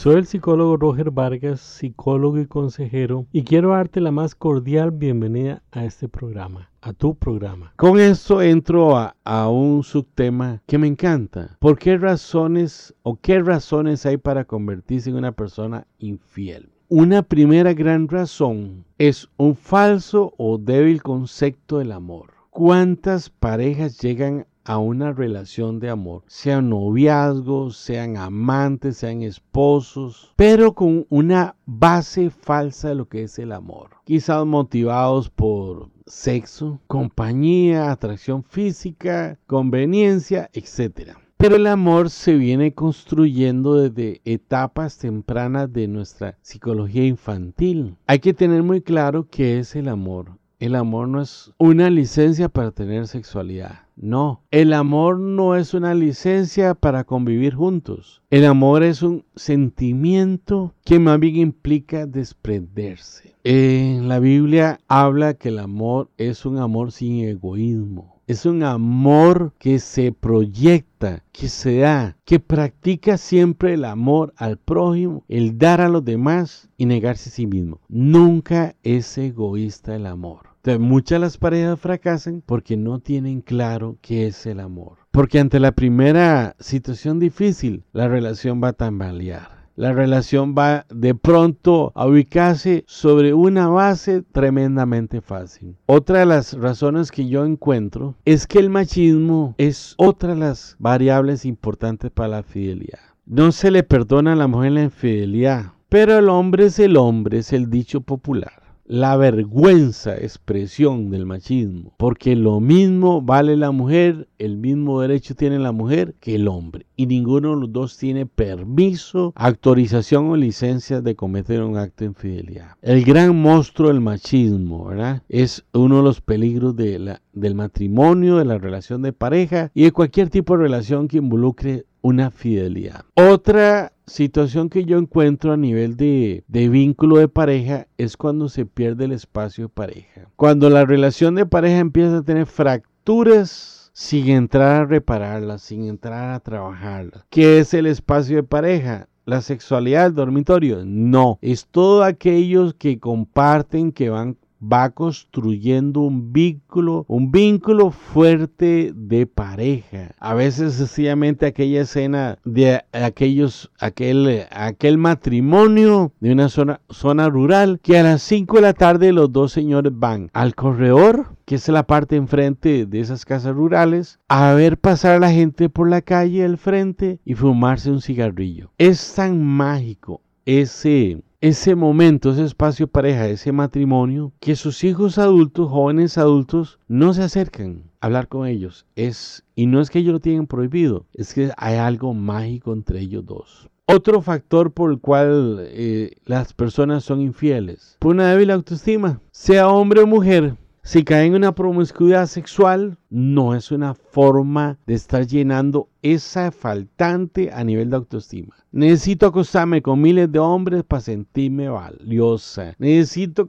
Soy el psicólogo Roger Vargas, psicólogo y consejero, y quiero darte la más cordial bienvenida a este programa, a tu programa. Con esto entro a, a un subtema que me encanta. ¿Por qué razones o qué razones hay para convertirse en una persona infiel? Una primera gran razón es un falso o débil concepto del amor. ¿Cuántas parejas llegan a una relación de amor, sean noviazgos, sean amantes, sean esposos, pero con una base falsa de lo que es el amor. Quizás motivados por sexo, compañía, atracción física, conveniencia, etc. Pero el amor se viene construyendo desde etapas tempranas de nuestra psicología infantil. Hay que tener muy claro qué es el amor. El amor no es una licencia para tener sexualidad. No, el amor no es una licencia para convivir juntos. El amor es un sentimiento que más bien implica desprenderse. En la Biblia habla que el amor es un amor sin egoísmo. Es un amor que se proyecta, que se da, que practica siempre el amor al prójimo, el dar a los demás y negarse a sí mismo. Nunca es egoísta el amor. Muchas las parejas fracasan porque no tienen claro qué es el amor. Porque ante la primera situación difícil, la relación va a tambalear. La relación va de pronto a ubicarse sobre una base tremendamente fácil. Otra de las razones que yo encuentro es que el machismo es otra de las variables importantes para la fidelidad. No se le perdona a la mujer la infidelidad, pero el hombre es el hombre, es el dicho popular la vergüenza expresión del machismo, porque lo mismo vale la mujer, el mismo derecho tiene la mujer que el hombre, y ninguno de los dos tiene permiso, autorización o licencia de cometer un acto de infidelidad. El gran monstruo del machismo, ¿verdad? Es uno de los peligros del matrimonio, de la relación de pareja y de cualquier tipo de relación que involucre una fidelidad. Otra situación que yo encuentro a nivel de, de, vínculo de pareja es cuando se pierde el espacio de pareja. Cuando la relación de pareja empieza a tener fracturas sin entrar a repararlas, sin entrar a trabajarlas. ¿Qué es el espacio de pareja? La sexualidad, el dormitorio. No, es todo aquellos que comparten, que van va construyendo un vínculo, un vínculo fuerte de pareja. A veces sencillamente aquella escena de aquellos, aquel, aquel matrimonio de una zona, zona rural que a las 5 de la tarde los dos señores van al corredor que es la parte enfrente de esas casas rurales, a ver pasar a la gente por la calle al frente y fumarse un cigarrillo. Es tan mágico ese ese momento, ese espacio pareja, ese matrimonio, que sus hijos adultos, jóvenes adultos, no se acercan a hablar con ellos. Es, y no es que ellos lo tienen prohibido, es que hay algo mágico entre ellos dos. Otro factor por el cual eh, las personas son infieles, por una débil autoestima, sea hombre o mujer, si caen en una promiscuidad sexual, no es una forma de estar llenando esa faltante a nivel de autoestima. Necesito acostarme con miles de hombres para sentirme valiosa. Necesito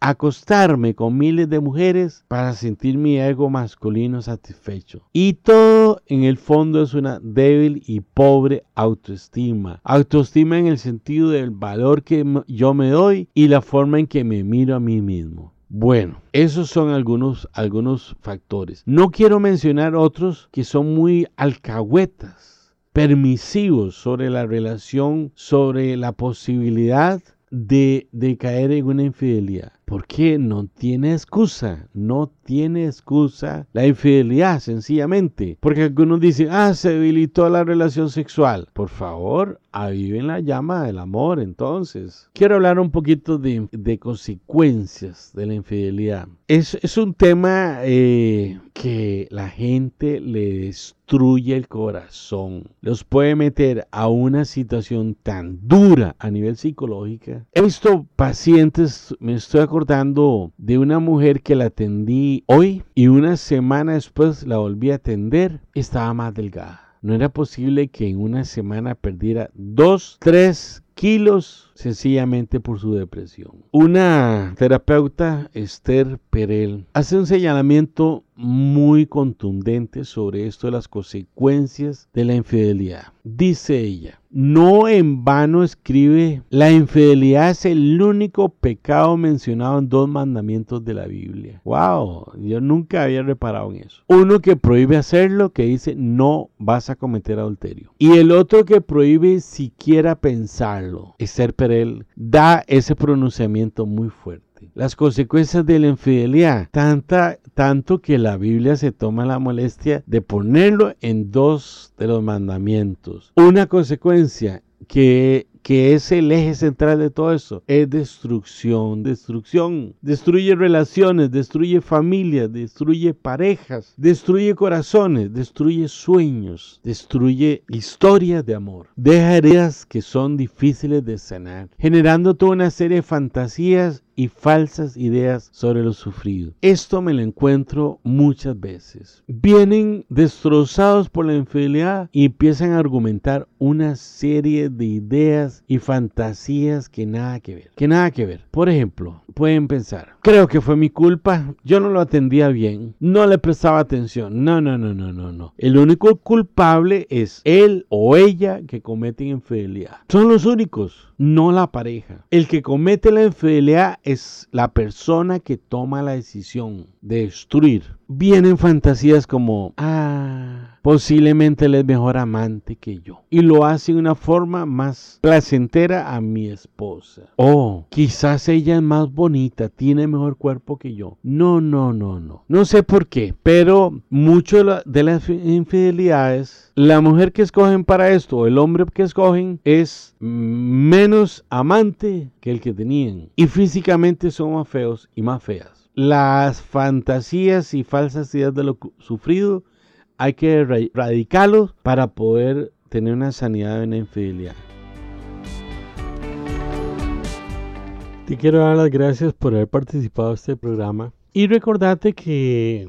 acostarme con miles de mujeres para sentir mi ego masculino satisfecho. Y todo en el fondo es una débil y pobre autoestima. Autoestima en el sentido del valor que yo me doy y la forma en que me miro a mí mismo. Bueno, esos son algunos, algunos factores. No quiero mencionar otros que son muy alcahuetas, permisivos sobre la relación, sobre la posibilidad de, de caer en una infidelidad. Porque no tiene excusa, no tiene excusa la infidelidad, sencillamente. Porque algunos dicen, ah, se debilitó la relación sexual. Por favor, aviven la llama del amor entonces. Quiero hablar un poquito de, de consecuencias de la infidelidad. Es, es un tema eh, que la gente le destruye el corazón. Los puede meter a una situación tan dura a nivel psicológica. He pacientes, me estoy acordando de una mujer que la atendí hoy y una semana después la volví a atender, estaba más delgada. No era posible que en una semana perdiera 2, 3 kilos sencillamente por su depresión. Una terapeuta, Esther Perel, hace un señalamiento muy contundente sobre esto de las consecuencias de la infidelidad. Dice ella, no en vano escribe, la infidelidad es el único pecado mencionado en dos mandamientos de la Biblia. Wow, yo nunca había reparado en eso. Uno que prohíbe hacerlo, que dice no vas a cometer adulterio. Y el otro que prohíbe siquiera pensarlo. Esther Perel da ese pronunciamiento muy fuerte las consecuencias de la infidelidad, tanta, tanto que la Biblia se toma la molestia de ponerlo en dos de los mandamientos. Una consecuencia que que es el eje central de todo eso, es destrucción, destrucción. Destruye relaciones, destruye familias, destruye parejas, destruye corazones, destruye sueños, destruye historias de amor. Deja heridas que son difíciles de sanar, generando toda una serie de fantasías y falsas ideas sobre lo sufrido. Esto me lo encuentro muchas veces. Vienen destrozados por la infidelidad y empiezan a argumentar una serie de ideas y fantasías que nada que ver. Que nada que ver. Por ejemplo, pueden pensar, creo que fue mi culpa, yo no lo atendía bien, no le prestaba atención. No, no, no, no, no, no. El único culpable es él o ella que cometen infidelidad. Son los únicos, no la pareja. El que comete la infidelidad es la persona que toma la decisión de destruir. Vienen fantasías como, ah, posiblemente él es mejor amante que yo. Y lo hace de una forma más placentera a mi esposa. Oh, quizás ella es más bonita, tiene mejor cuerpo que yo. No, no, no, no. No sé por qué, pero mucho de las infidelidades, la mujer que escogen para esto, el hombre que escogen, es menos amante que el que tenían. Y físicamente son más feos y más feas. Las fantasías y falsas ideas de lo sufrido hay que erradicarlos para poder tener una sanidad en la infidelidad. Te quiero dar las gracias por haber participado en este programa. Y recordarte que